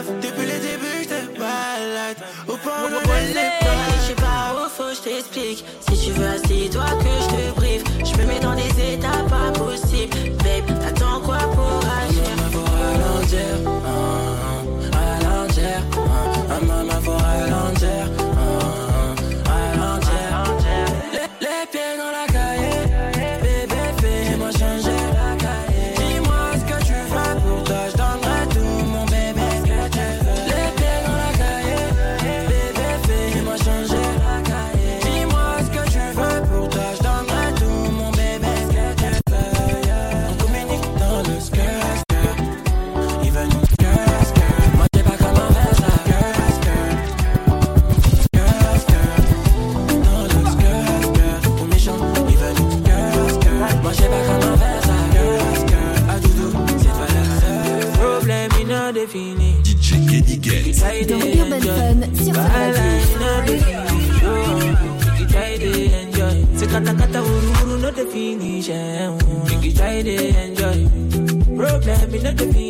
Depuis le début, je te balade. Au point où je sais pas où faut, je t'explique. Si tu veux the beat.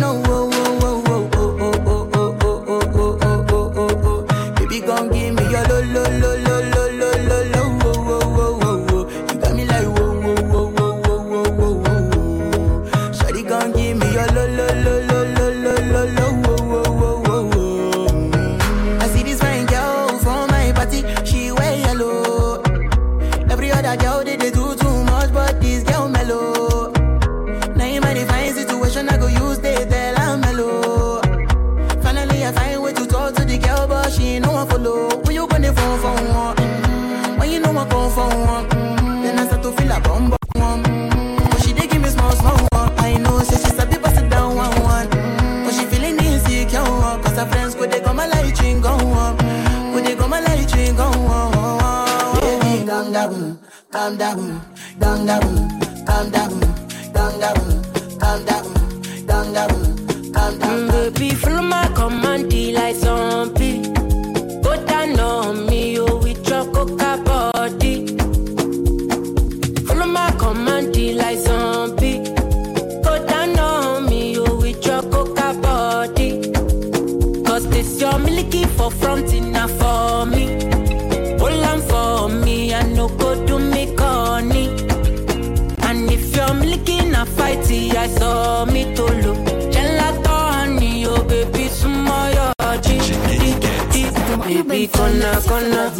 be corner, corner.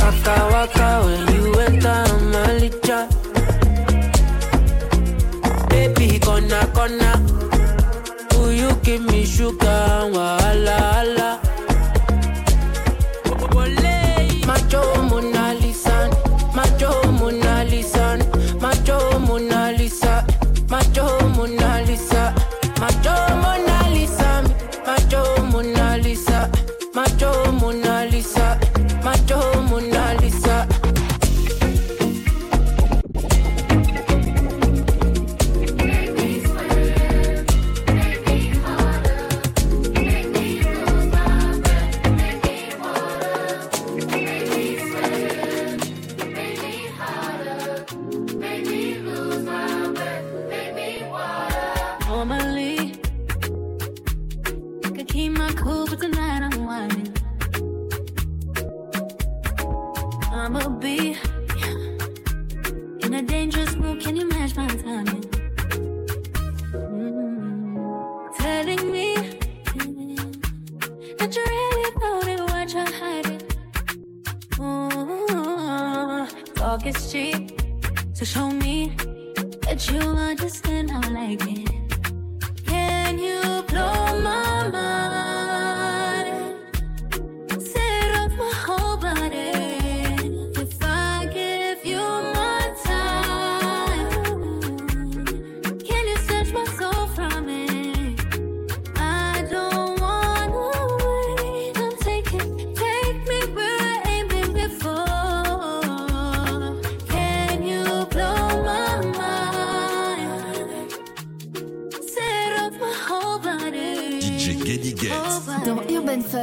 Waka, waka when you enter Malija. Baby, corner, corner. Will you give me sugar Wala, wala.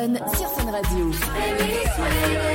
Sur Radio.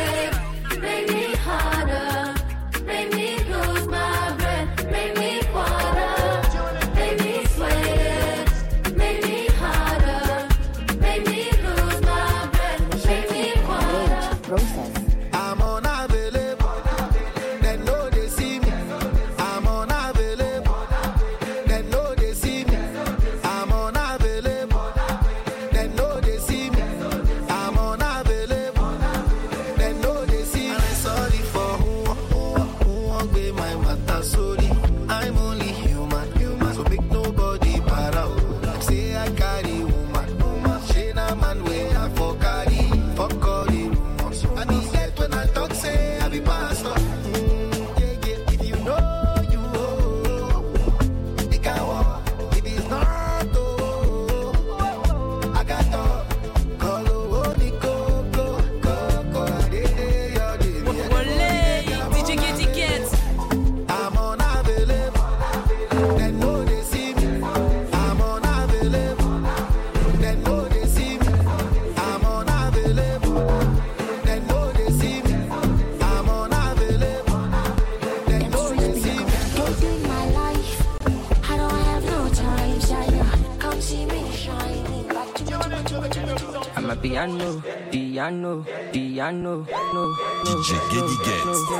piano, piano, piano, no, DJ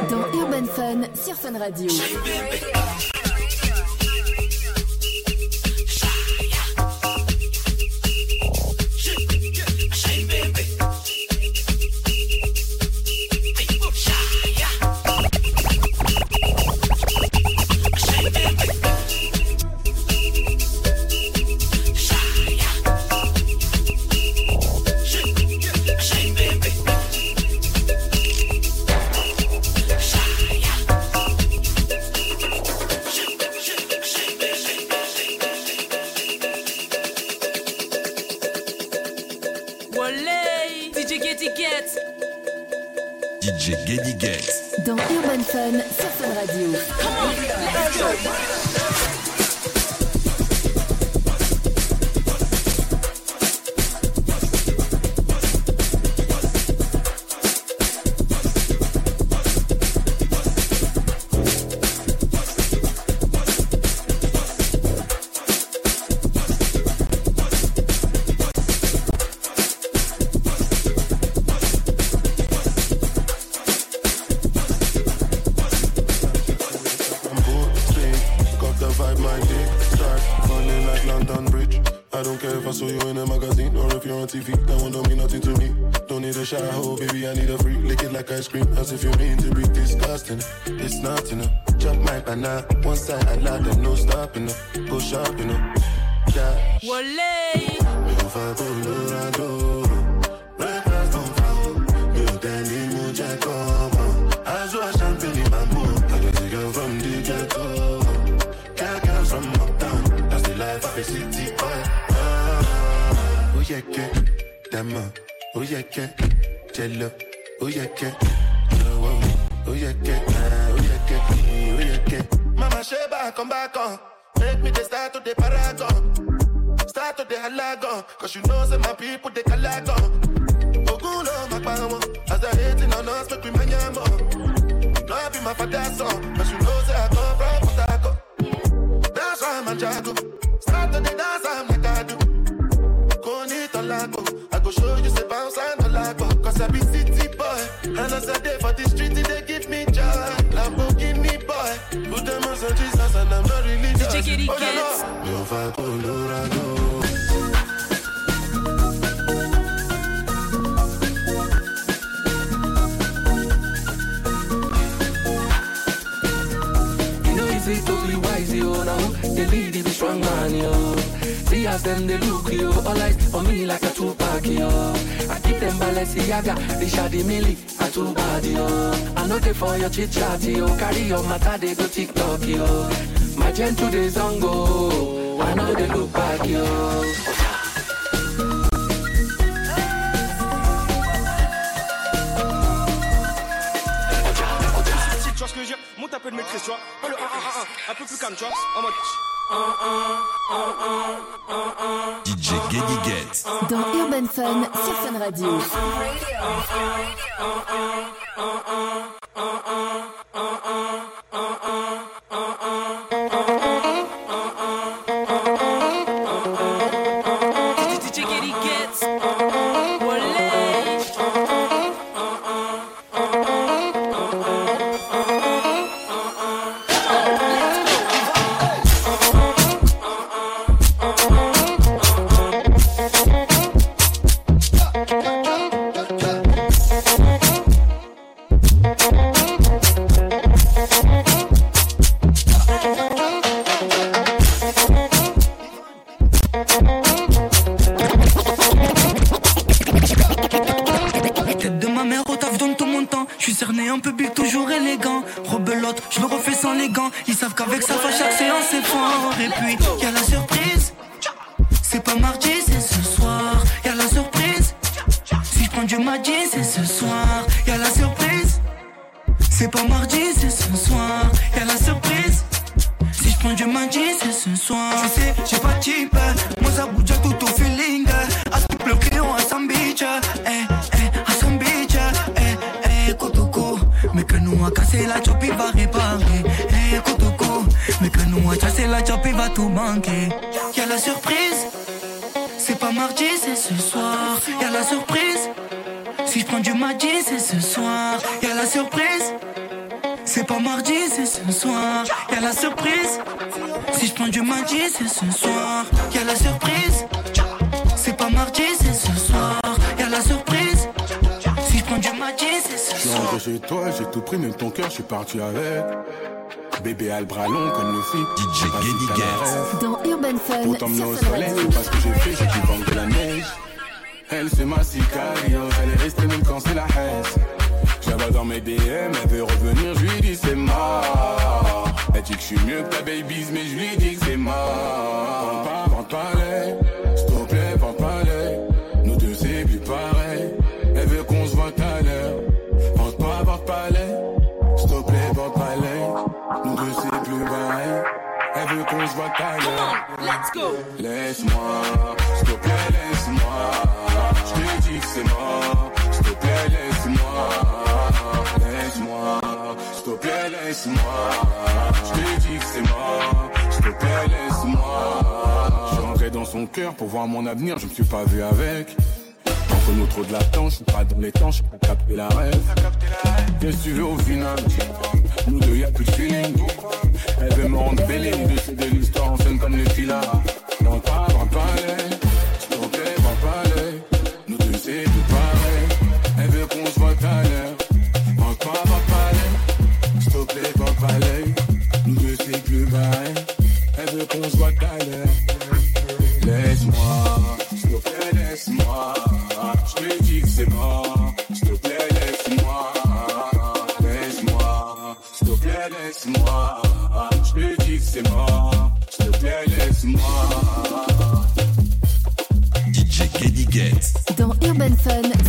Dans Urban Fun sur Fun Radio. Colorado. Breakfast on fire. Meu daddy mo jack I saw champagne bamboo. I got a girl from the ghetto. That's the life of a city boy. Ah, oh yeah, que, dama. Oh yeah, que, jello. Oh yeah, que, oh, back on. Me start to the paragon. Start to the halagon. Cause you know, say my people, they calagon. Ogulo, my power. As they hating on us, make we man yamo. No, be my father's son. Cause you know, say I come from Potako. That's why I'm a jago. Start to the dance, I'm like I do. Go need lago. I go show you, tickets. As them, they look, yo All eyes on me like a two-pack, yo. I keep them Balenciaga, the Shadi Milli, a two-bad, yo. I know they for your chit-chat, yo. Carry your matter, they go TikTok, yo. My gentle days on go I know they look back, yo. Monte un peu de maîtrise, tu vois. Pas le 1 1 1 1, un peu plus calme, tu vois. En mode. DJ Gedi Get. Dans Urban Fun sur Fun Radio. Mardi, c'est ce soir. Y'a la surprise. C'est pas mardi, c'est ce soir. Y'a la surprise. Si je prends du mardi, c'est ce Je suis soir. rentré chez toi, j'ai tout pris, même ton cœur, je suis parti avec. Bébé a le bras long comme le film. DJ Gedi Get. Dans Urban Fun Pour t'emmener au soleil, c'est pas ce que j'ai fait, j'ai dû vendre de la neige. Elle, c'est ma sicario, elle est restée même quand c'est la haine. Je la vois dans mes DM, elle veut revenir, je lui dis c'est mort. Elle dit que je suis mieux que ta babies, mais je lui dis que c'est mort. Vente pas, vente pas les, s'il te plaît, vente pas les. Nous deux, c'est plus pareil. Elle veut qu'on se voit à l'heure. Vente pas, vente pas les, s'il te plaît, vente pas les. Nous deux, c'est plus pareil. Elle veut qu'on se voit à l'heure. Let's go. Laisse-moi, s'il te plaît, laisse-moi. Je te dis que c'est mort. S'il te plaît, laisse-moi. Laisse-moi, laisse-moi. Je te dis que c'est mort. S'il te plaît, laisse-moi. Je suis rentré dans son cœur pour voir mon avenir, je me suis pas vu avec. Entre nous trop de latence, je suis pas dans les temps, je peux capter la rêve. Qu'est-ce que tu au final? Nous deux, y'a plus de feeling. Elle veut me rendre belle, de c'est de l'histoire, on sonne comme les filas. Laisse-moi, s'il te plaît, laisse-moi. Je te dis que c'est mort, s'il te plaît, laisse-moi. Laisse-moi, s'il te plaît, laisse-moi. Je te dis que c'est mort, s'il te plaît, laisse-moi. DJ Kenny Dans Urban Fun,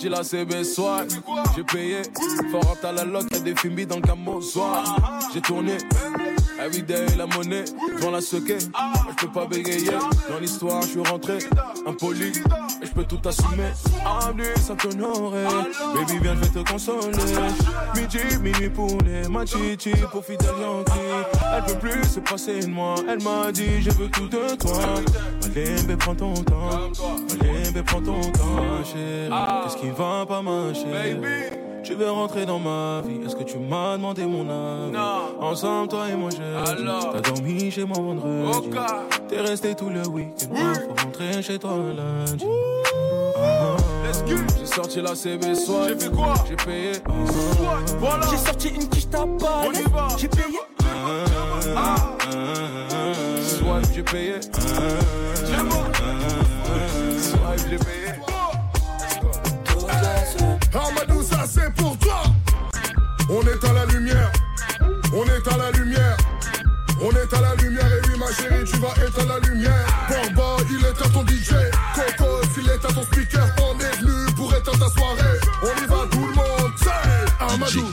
j'ai sorti la CB soir, j'ai payé. Fort à la loc, y'a des films dans le camo soir. J'ai tourné, everyday la monnaie, devant la sequer. Je peux pas bégayer, dans l'histoire, je suis rentré, impoli. Et je peux tout assumer. Avenue, ça t'honorer. Baby, viens, je vais te consoler. Midi, minuit pour les ma chichi, pour fidèle Yankee. Elle peut plus se passer de moi, elle m'a dit, je veux tout de toi. Malembe, prends ton temps. Malembe, prends ton temps, ma chérie. Qu'est-ce qui va pas, ma chérie? Tu veux rentrer dans ma vie, est-ce que tu m'as demandé mon avis? Ensemble, toi et moi, j'ai T'as dormi chez moi vendredi. T'es resté tout le week-end. Faut rentrer chez toi lundi. Ah, J'ai sorti la CB soir J'ai fait quoi? J'ai payé. Voilà. J'ai sorti une quiche tabac. On y va. J'ai payé. Swipe, j'ai payé Swipe, j'ai payé Amadou, ça c'est pour toi. On est à la lumière, on est à la lumière. On est à la lumière. Et oui ma chérie tu vas être à la lumière. Borba il est à ton DJ Coco il est à ton speaker. On est venu pour être à ta soirée. On y va tout le monde Amadou. Amadou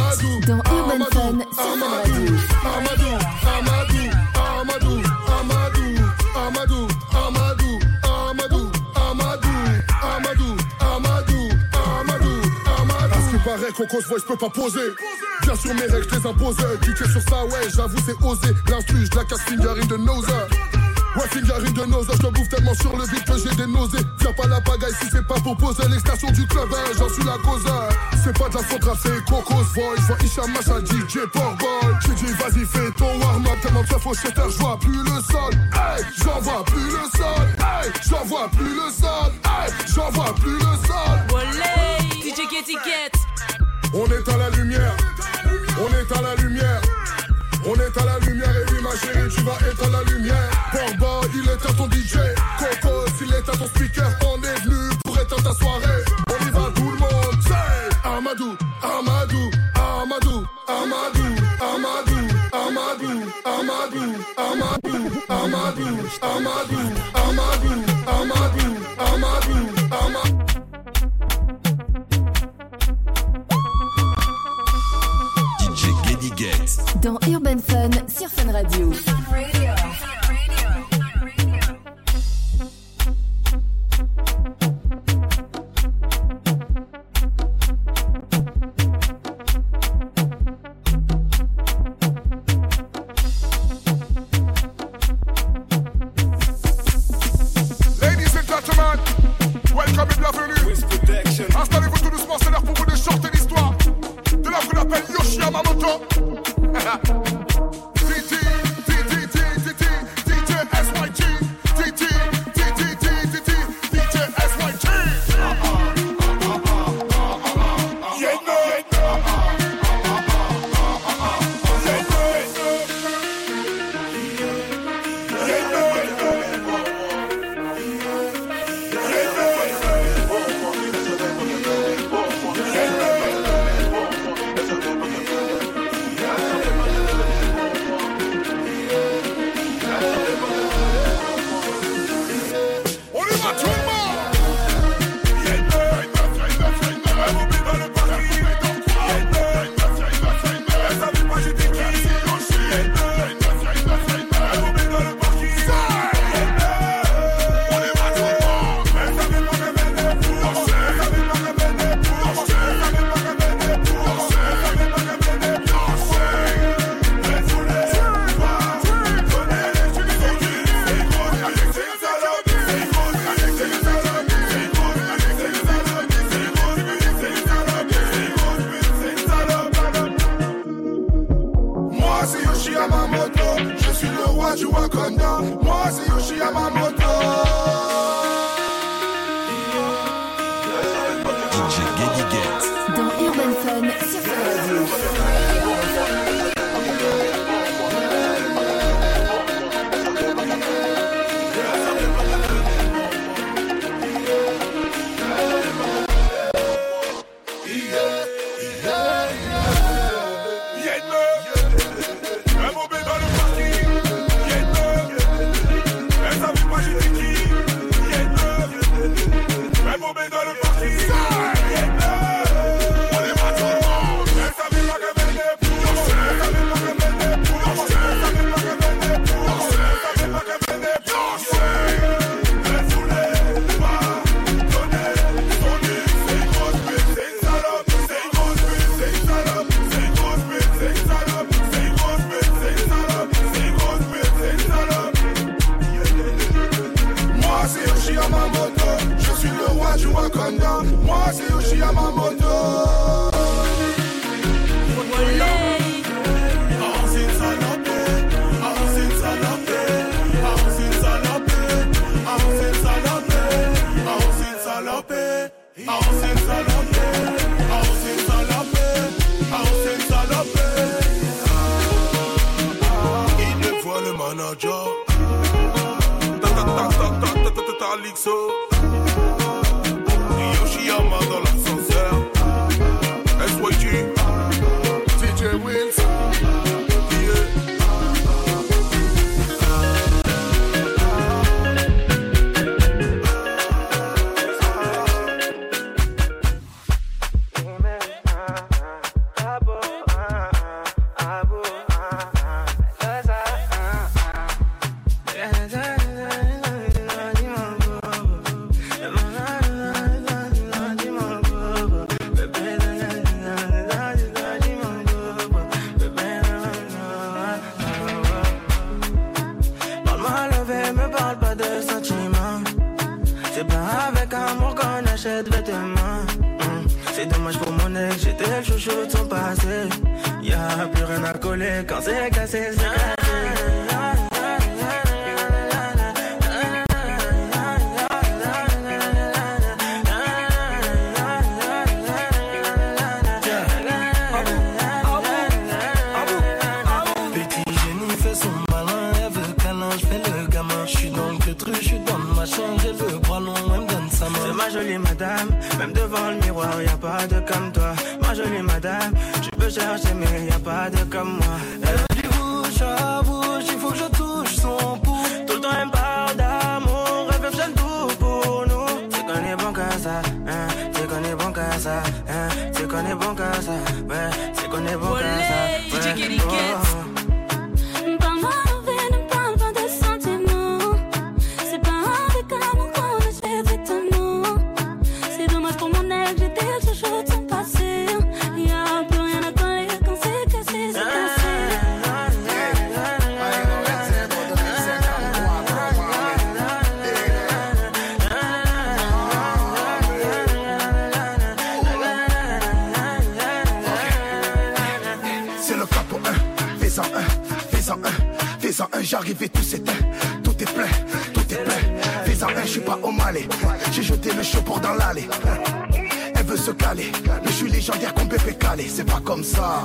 Radio. Amadou. Amadou Amadou Qui paraît Cocos Voice peut pas poser. Bien sûr mes règles je les impose. DJ sur ça ouais j'avoue c'est osé. L'instru je la casse fingerine de nose Ouais fingerine de nose Je te bouffe tellement sur le vide que j'ai des nausées. Viens pas la pagaille si c'est pas pour poser L'extension du club hein, j'en suis la cause hein. C'est pas de la faute rap c'est Cocos Voice Vois Isha Macha DJ Portboy Tu dis vas-y fais ton warm-up. Tellement de faux chez je vois plus le sol. Hey j'en vois plus le sol. Hey j'en vois plus le sol. Hey j'en vois plus le sol. Olé, DJ Get. On est à la lumière, on est à la lumière, on est à la lumière et oui ma chérie tu vas être à la lumière. Borba il est à ton DJ, Coco il est à ton speaker, on est venu pour à ta soirée. On y va tout le monde, c'est Amadou, Amadou, Amadou, Amadou, Amadou, Amadou, Amadou, Amadou, Amadou, Amadou, Amadou, Amadou, Amadou, Amadou. DJ Dans Urban Fun sur Fun Radio. So jolie madame, même devant le miroir, y a pas de comme toi. Ma jolie madame, tu peux chercher, mais y a pas de comme moi. Elle veut du bouche à bouche, il faut que je touche son pouls. Tout le temps elle me parle d'amour, elle veut faire tout pour nous. C'est qu'on est bon qu'à ça, hein, c'est qu'on est bon qu'à ça, hein, c'est qu'on est bon qu'à ça, ouais, c'est qu'on est bon qu'à ça. ouais. J'arrive tout s'éteint. Tout est plein, tout est plein. Fais-en un, je suis pas au malais. J'ai jeté le chapeau dans l'allée. Elle veut se caler, mais je suis légendaire comme Pépé Calé. C'est pas comme ça.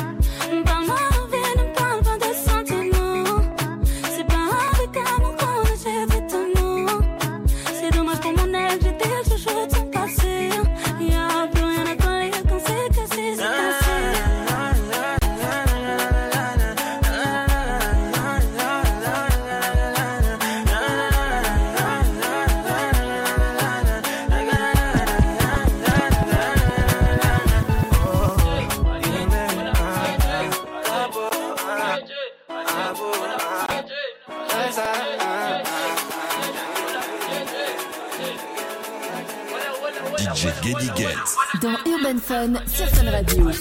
Fun sur Radio.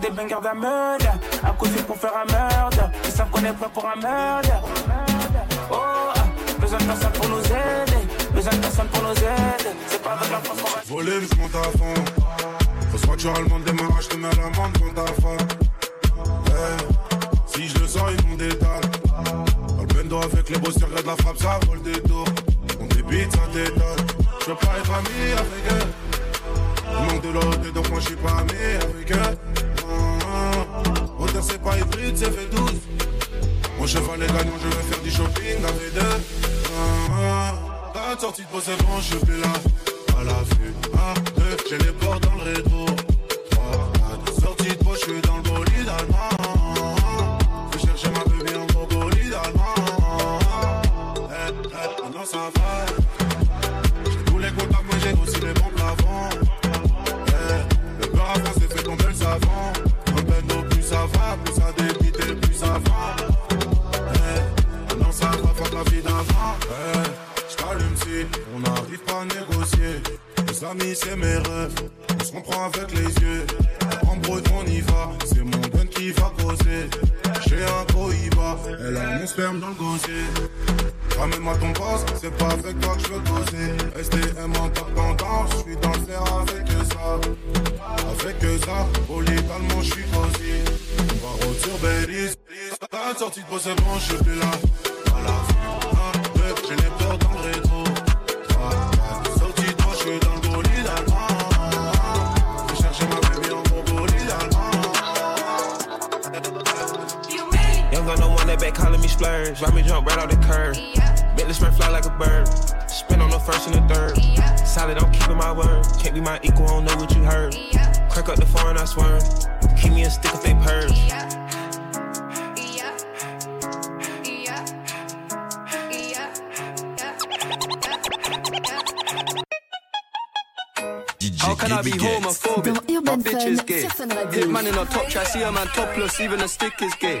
Des bangers d'un meurtre. Coup de pour faire un meurtre. Ils savent qu'on est prêt pour un meurtre. Oh, besoin de personne pour nous aider. Besoin de personne pour nous aider. C'est pas avec la force qu'on va. Voler, je monte à fond. Faut se voiture allemande, démarrage, je te mets la main devant ta femme. Si je le sens, ils m'ont détale. Dans le bendo avec les beaux de la frappe, ça vole des tours. On débite, ça t'étonne. Je veux pas être ami avec eux. Il manque de l'autre, donc moi je suis pas ami avec eux. C'est pas hybride, c'est fait 12. Mon cheval est gagnant, je vais faire du shopping avec deux. Ah, sortie de c'est je suis là. À la vue, ah, deux, j'ai les portes dans le rétro. Trois, quatre, sortie de beau, je suis dans Amis, c'est mes rêves. On se comprend avec les yeux. En brut, on y va. C'est mon gun qui va causer. J'ai un cohiba. Elle a mon sperme dans le gosier. Ramène-moi ton poste, c'est pas avec toi que je veux causer. STM en top tendance, je suis dans le avec ça. Avec ça, politalement je suis cosy. On va sur Belize. T'as sortie de bon, je suis plus là. À la fin, un, deux, j'ai les peurs splurge. Ride me jump right off the curb. Bentley Smurf fly like a bird. Spin on the first and the third. Solid, I'm keeping my word. Can't be my equal, I don't know what you heard. Crack up the phone, I swear. Keep me a stick if they purge. How can I be homophobic? Dans Urban My bitch Fun is gay. sur Hit man in a top try, see a man topless, even a stick is gay.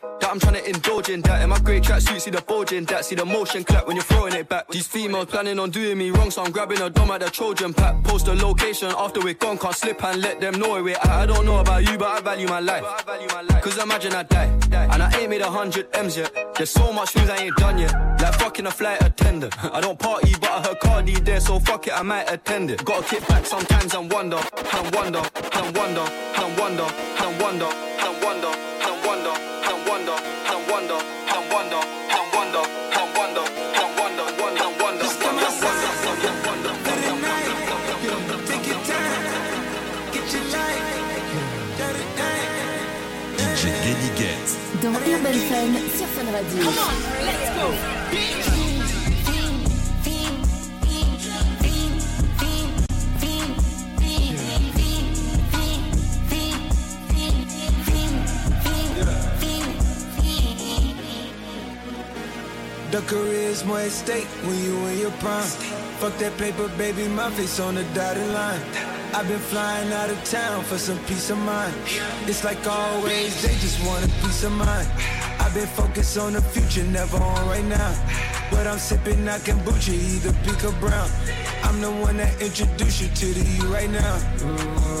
that I'm trying to indulge in that. In my grey tracksuit, see the bulge in that. See the motion clap when you're throwing it back. These females planning on doing me wrong, so I'm grabbing a dom at the Trojan pack. Post the location after we're gone, can't slip and let them know we're at. I don't know about you, but I value my life. Cause imagine I die, and I ain't made a hundred M's yet. There's so much things I ain't done yet. Like fucking a flight attendant. I don't party, but I heard Cardi there, so fuck it, I might attend it. Gotta kick back sometimes and wonder, and wonder, and wonder, and wonder, and wonder, and wonder, and wonder, sur Fun Radio. let's go. The more at stake when you in your prime. Fuck that paper, baby, my face on the dotted line. I've been flying out of town for some peace of mind. It's like always, they just want a peace of mind. I've been focused on the future, never on right now. But I'm sipping that kombucha, either pink or brown. I'm the one that introduced you to the you right now.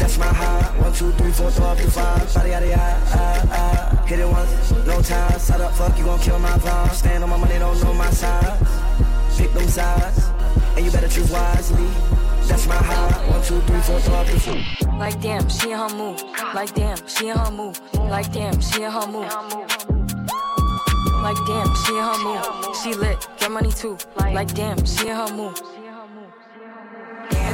That's my high. One, two, three, four, up your five. Body out of uh, hit it once, no time. Side up, fuck, you gon' kill my vibe. Stand on my money, don't know my side. Pick them sides, and you better choose wisely. That's my high. One, two, three, four, your five. Like damn, she in her move. Like damn, she in her move. Like damn, she in her move. Like damn, she in her move. She lit, get money too. Like damn, she in her move.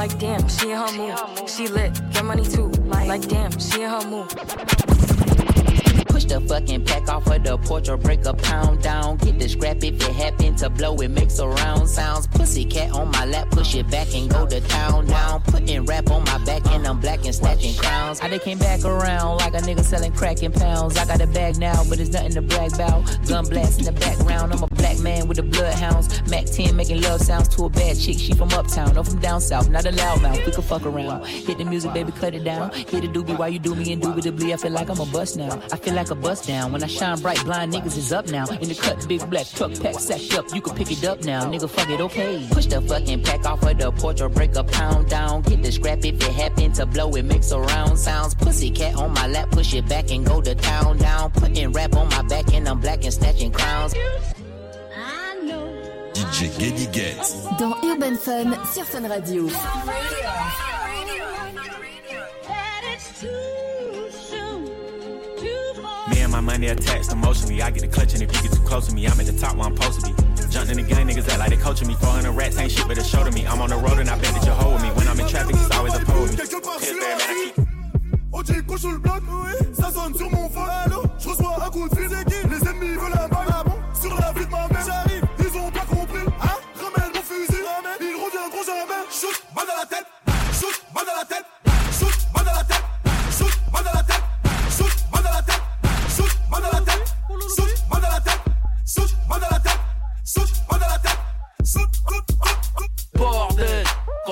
Like damn, she in her move. She lit, get money too. Like damn, she in her move. The fucking pack off of the porch or break a pound down. Get the scrap if it happen to blow, it makes a round sounds. Pussy cat on my lap, push it back and go to town down. Putting rap on my back and I'm black and snatching crowns. I done came back around like a nigga selling crack in pounds. I got a bag now, but it's nothing to brag about. Gun blast in the background, I'm a black man with the bloodhounds. Mac 10 making love sounds to a bad chick. She from uptown, no from down south, not a loudmouth. We can fuck around. Hit the music, baby, cut it down. Hit the doobie while you do me indubitably. I feel like I'm a bust now. I feel like a bust down. When I shine bright, blind niggas is up now. In the cut, big black truck pack sacked up. You can pick it up now, nigga. Fuck it, okay. Push the fucking pack off of the porch or break a pound down. Get the scrap if it happen to blow, it makes a round sounds. Pussy cat on my lap, push it back and go to town down. Putting rap on my back and I'm black and snatching crowns. DJ Geddy Get. Dans Urban Fun sur Fun Radio. Me and attached emotionally. I get a clutch, and if you get too close to me, I'm at the top where I'm supposed to be. Jumping in the gun, niggas act like they coaching me. 400 rats ain't shit, but a show to me. I'm on the road and I bet that you hold me. When I'm in traffic, it's always a pole me. On dit quoi sur le bloc Ça sonne sur mon phone Je reçois un coup de fil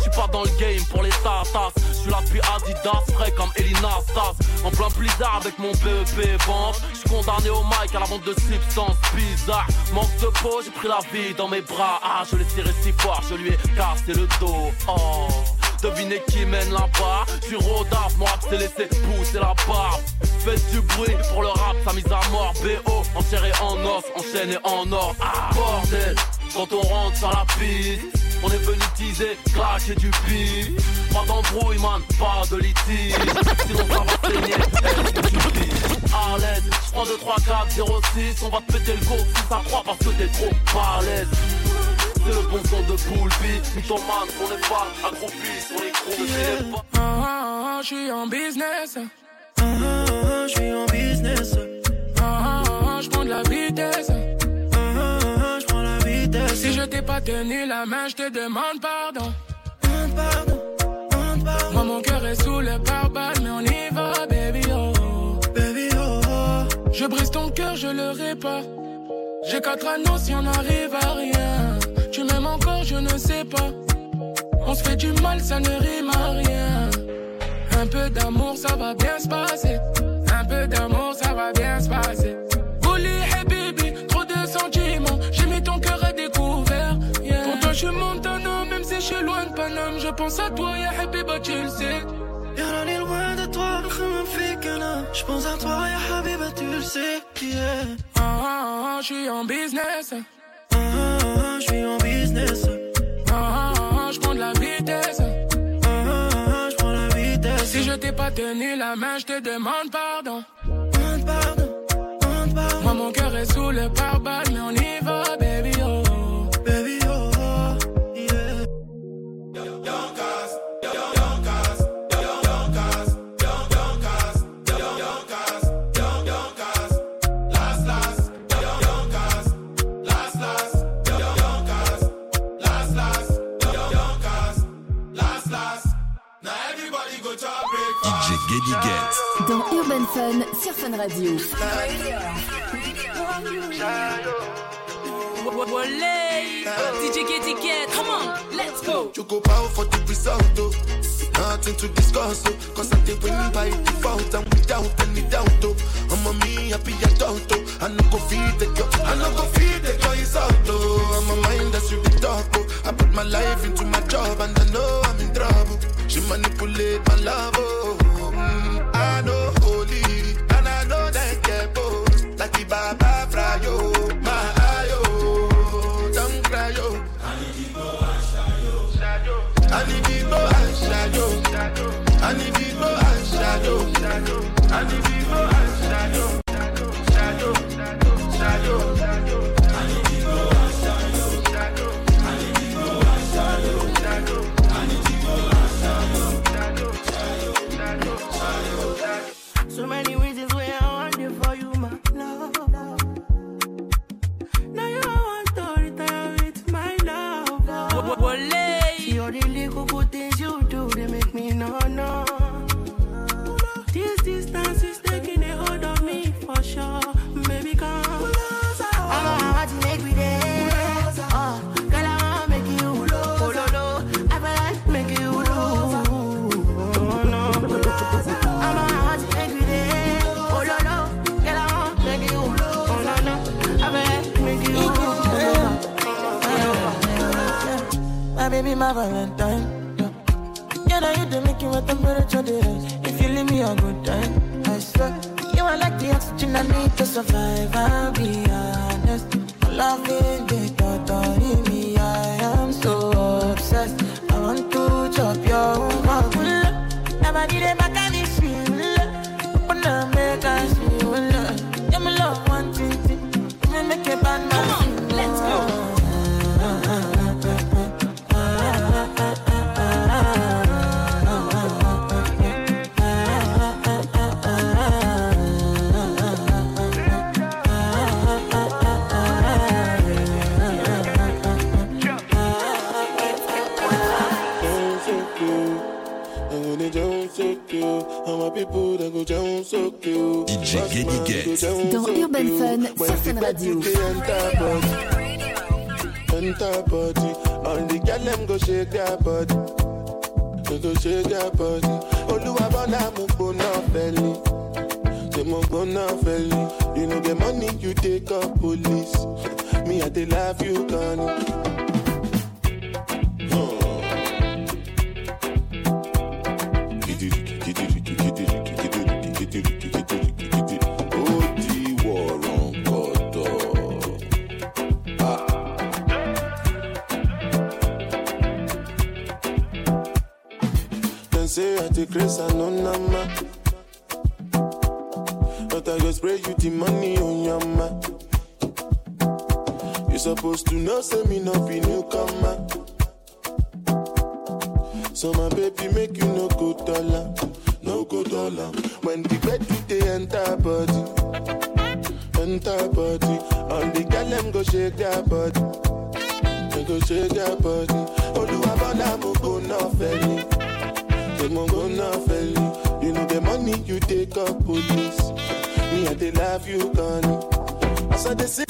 Je suis pas dans le game pour les tatas. Je suis là depuis Adidas, frais comme Elina Stas. En plein blizzard avec mon BEP vente. Je suis condamné au mic à la vente de substances bizarres. Manque de peau, j'ai pris la vie dans mes bras. Ah, je l'ai tiré si fort, je lui ai cassé le dos. Oh. Devinez qui mène là-bas suis rodaf, mon rap s'est laissé pousser la barbe Faites du bruit pour le rap, sa mise à mort BO, enchéré en os, enchaîné en or Ah bordel, quand on rentre sur la piste on est venu teaser, cracher du bif Pas d'embrouille man, pas de litige Sinon ça va saigner, À l'aise, j'prends 2, 3, 4, 0, 6 On va te péter le go si ça croit parce que t'es trop balèze c'est le bon son de Poulpi, mythomane, on est pas accroupi sur les crocs de téléphone. Ah, ah, ah, je suis en business. Ah, ah, je suis en business. Ah, ah, ah, je prends de la vitesse. T'ai pas tenu la main, je te demande pardon. Moi, mon cœur est sous le pare-balles, mais on y va, baby, oh. Baby, oh, oh. Je brise ton cœur, je le répare. J'ai quatre anneaux si on arrive à rien. Tu m'aimes encore, je ne sais pas. On se fait du mal, ça ne rime à rien. Un peu d'amour, ça va bien se passer. Un peu d'amour, ça va bien se passer. Suis loin de Paname. Je pense à toi, ya Habiba, tu le sais. Y'a est loin de toi, Je pense à toi, ya Habiba, tu le sais. Yeah. Ah, ah, ah, je suis en business. Ah, ah, je suis en business. Ah, ah, ah, je prends de la vitesse. Ah, ah, je prends la vitesse. Si je t'ai pas tenu la main, je te demande pardon. Demande pardon, demande pardon. Moi, mon cœur est sous le pare-balles, baby, my Valentine. Yeah, now you do make you a temperature rise. If you leave me a good time, I swear. You are like the oxygen I need to survive. I'll be honest. Loving the thought of me, I am so obsessed. I want to chop your heart. Never did it back at this Open up, make us feel love. Yeah, my love, one thing. Me make a bad man. DJ Get. Dans Urban Fun sur Fun Radio. Enter body, all the girl them go shake their body. They go shake their body. Oluwa bona mo gbona mo gbona. You know the money you take up police. Me I dey love you, Connie. Take grace and no number. But I go spray you the money on your man. You supposed to know, say me no be newcomer. So my baby make you no go dollar, no go dollar. When the bed do they enter body, enter body. And the girl them go shake their body, they go shake their body. Oluwa bona mo go no felly, they mo go no felly. You know the money you take up police. Me I dey love you, Connie. As I dey sing.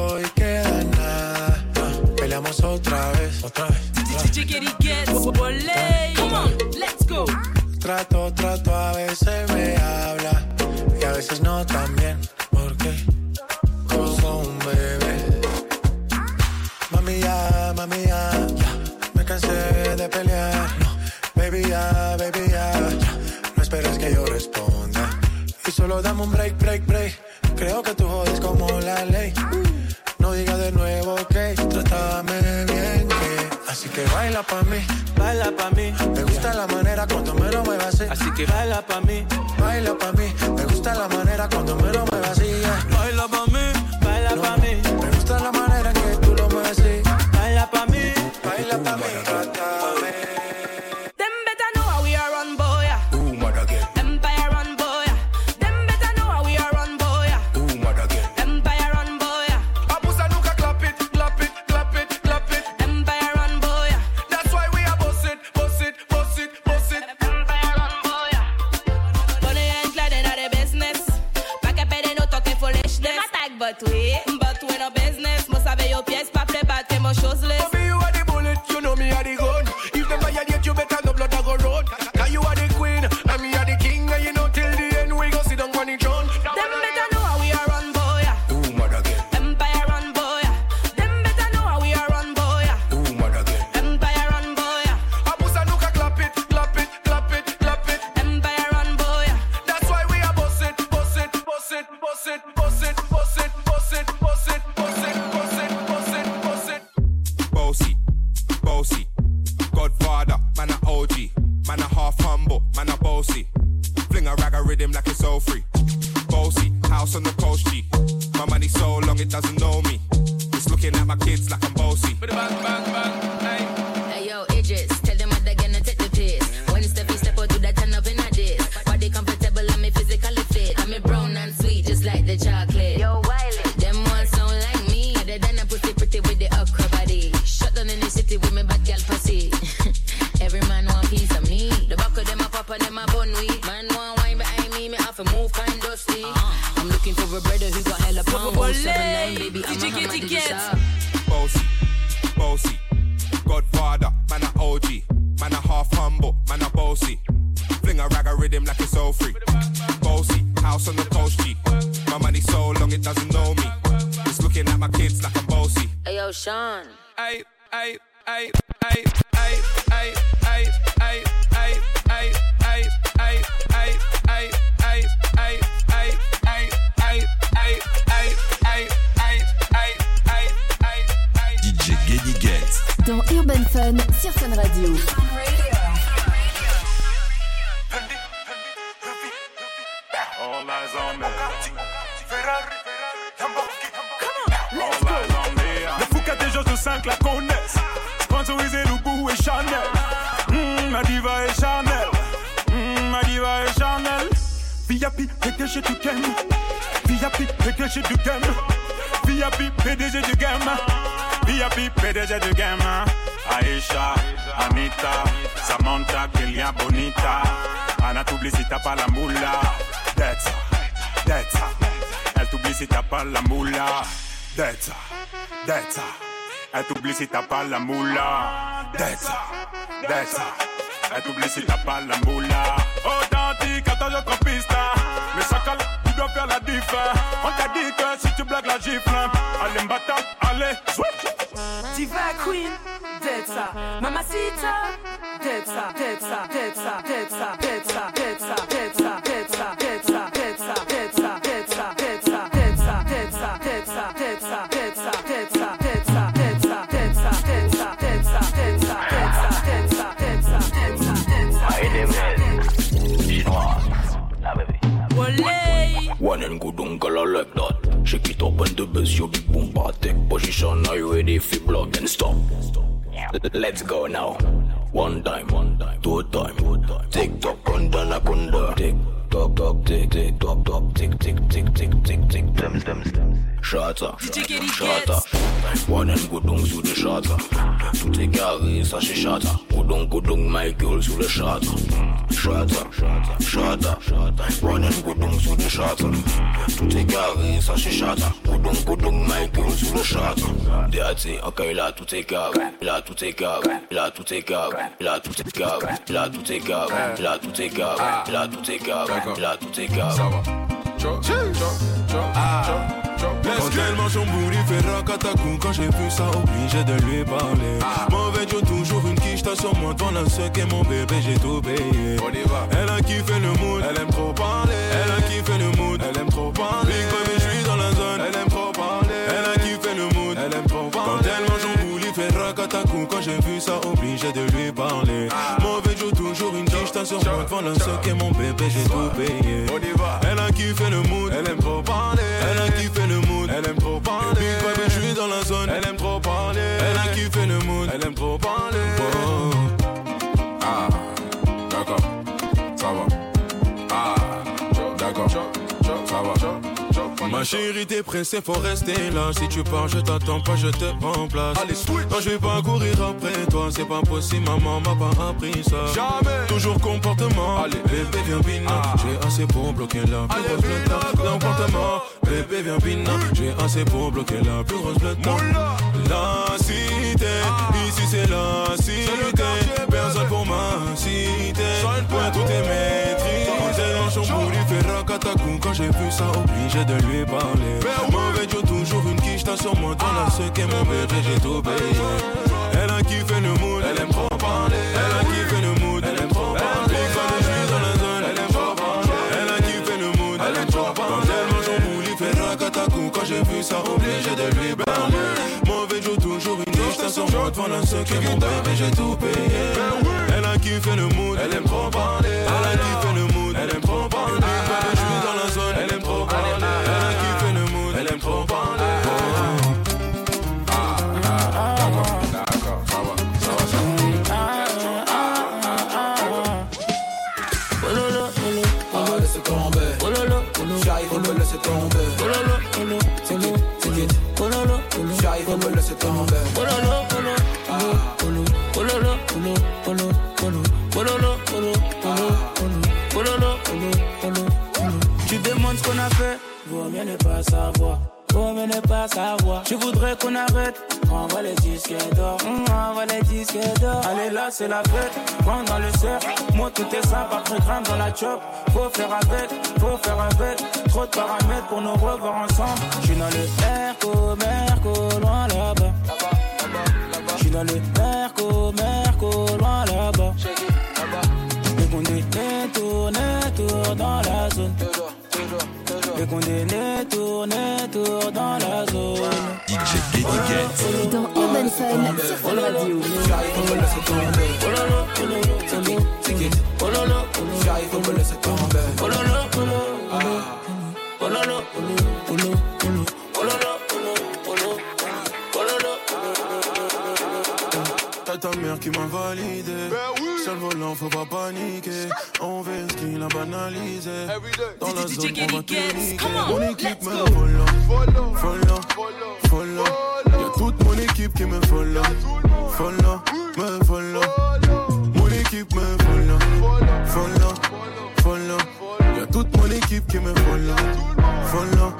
otra vez. Otra vez. Come on, let's go. Trato, trato, a veces me habla y a veces no también, porque como un bebé. Mami ya, mami ya, ya, me cansé de pelear. No, baby ya, baby ya, ya, no esperes que yo responda y solo dame un break. break baila pa' mí, baila pa' mí. VIP PDG du game. VIP PDG du game. Aisha, Anita, Samantha, Kelia Bonita. Anna t'oublie si t'as pas la moula. That's, that's. Elle t'oublie si t'as pas la moula. That's, that's. Elle t'oublie si t'as pas la moula. That's, that's. Elle t'oublie si t'as pas la moula. Authentique, attends, je piste. Mais chaque faire la diff. On t'a dit que si tu blagues la gifle, allez Mbata, allez, switch. Diva Queen, dead. Mamacita, dead ça, dead ça, dead ça, dead ça, dead dead dead dead. Like that. Shake it up and the bass, your big boom take position. Are you ready for blood and stop? Let's go now. One time, one time, two time, two time. Tick tock, kunda na kunda. Tick tock, tock, tick tick tock, tock, tick tick tick tick tick tick. Stems, stems, stems. Shata. One and gudung sous le shata. Tout est carré, ça c'est shata. Gudung, gudung, Michael sous le shata, shata. One and gudung sous le shata. Tout est carré, ça c'est shata. Gudung, gudung, Michael sous le shata. Déaté, ok, là tout est carré. Là tout est carré. Là tout est carré. Là tout est carré. Là tout est carré. Là tout est carré. Là tout est carré. Là tout est carré. Quand elle mange son fait racatacou Quand j'ai vu ça, obligé de lui parler. Mauvais Joe, toujours une quiche, t'as sur moi Devant la seule et mon bébé, j'ai tout payé. Elle a kiffé le mood, elle aime trop parler. Elle a kiffé le mood, elle aime trop parler. Big Quand j'ai vu ça, obligé de lui parler. Mauvais Joe, toujours une quiche, t'as sur moi Devant la seule et mon bébé, j'ai tout payé. Elle a kiffé le mood, elle aime trop parler. Elle a kiffé le mood, elle aime trop parler. Big baby, je suis dans la zone, elle aime trop parler. Elle a kiffé le mood, elle aime trop parler. Ah, d'accord, ça va. Ah, d'accord, ça va. Ma chérie, t'es pressée, faut rester là. Si tu pars, je t'attends pas, je te remplace. Allez, sweet. Non, je vais pas courir après toi, c'est pas possible, maman m'a pas appris ça. Jamais. Toujours comportement. Allez. bébé, viens bina. J'ai assez pour bloquer la plus Allez, grosse bleue. bina, Comportement. Bébé, viens bina. J'ai assez pour bloquer la plus grosse. La cité, ici c'est la cité. J'ai vu ça, obligé de lui parler. Mauvais Joe, toujours une quiche, t'as sur moi. Dans la seule qu'est mon bébé, j'ai tout payé. Elle a kiffé le mood, elle aime trop parler. Elle a kiffé le mood, elle aime trop parler. Big fan, je suis dans la zone, elle aime trop parler. Elle a kiffé le mood, elle aime trop parler. Quand elle mange son boule, il fait racatacou. Quand j'ai vu ça, obligé de lui parler. Mauvais Joe, toujours une quiche, t'as sur moi. Devant la seule qu'est mon bébé, j'ai tout payé. Elle a kiffé le mood, elle aime trop parler. Elle a kiffé le mood, trop parler. D'accord, d'accord, ça va, ça va, ça va. On va laisser tomber. J'arrive, on me laisser tomber. Ticket, ticket. J'arrive, on me laisser tomber. C'est la fête. Prends dans le cerf. Moi, tout est simple. Après grammes dans la chop. Faut faire avec. Faut faire avec. Trop de paramètres pour nous revoir ensemble. Je suis dans le Merco, Merco, loin là-bas. Je suis dans le Merco, Merco, loin là-bas. Les condés tournent, tournent dans la zone. Les condés tournent, tournent dans la zone. DJ Fun sur Radio. J'arrive, on me laisser tomber. Ticket, ticket. J'arrive, on me laisser tomber. T'as ta mère qui m'a validé. Sur le volant, faut pas paniquer. On veut ce qu'il a banalisé. Dans la zone, on va tout niquer. Mon équipe me follow, follow, follow. Y'a toute mon équipe qui me follow, follow, me follow. Mon équipe me follow, follow, follow. Y'a toute mon équipe qui me follow, follow,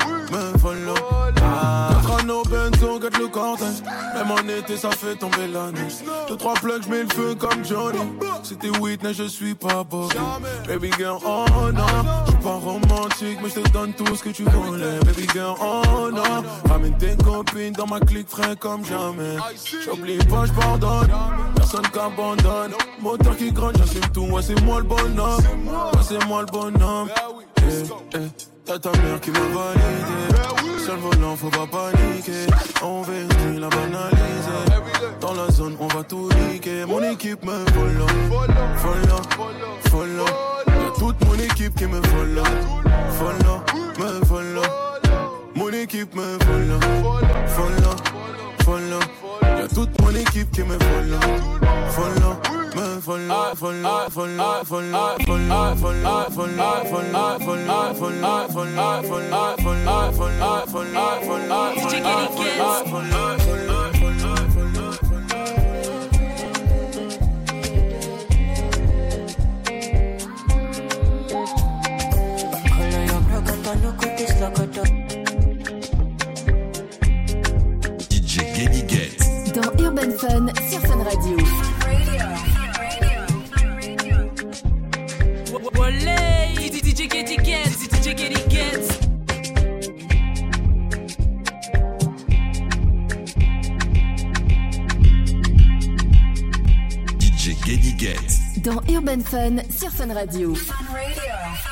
cortège. Même en été, ça fait tomber la neige. Deux, trois plugs, j'mets le feu comme Johnny. C'était Whitney, je suis pas Bobby. Baby girl, oh non. J'suis pas romantique, mais j'te donne tout ce que tu voulais. Baby girl, oh non. Ramène tes copines dans ma clique frais comme jamais. J'oublie pas, j'pardonne. Personne qu'abandonne. Moteur qui gronde, j'assume tout. Ouais, c'est moi le bonhomme. Ouais, c'est moi le bonhomme. Eh, eh. T'as ta mère qui m'a validé. Le volant, faut pas paniquer. On veut la banaliser. Dans la zone, on va tout niquer. Mon équipe me follow, follow, follow. Y'a toute mon équipe qui me follow, follow, me follow. équipe me follow, follow, follow. Y'a toute mon équipe qui me follow, follow, Dans Urban Fun sur Fun Radio. Wale, DJ Getty Gets, DJ Getty Gets. DJ Geddy Get. Dans Urban Fun sur Fun Radio. Radio.